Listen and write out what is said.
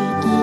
e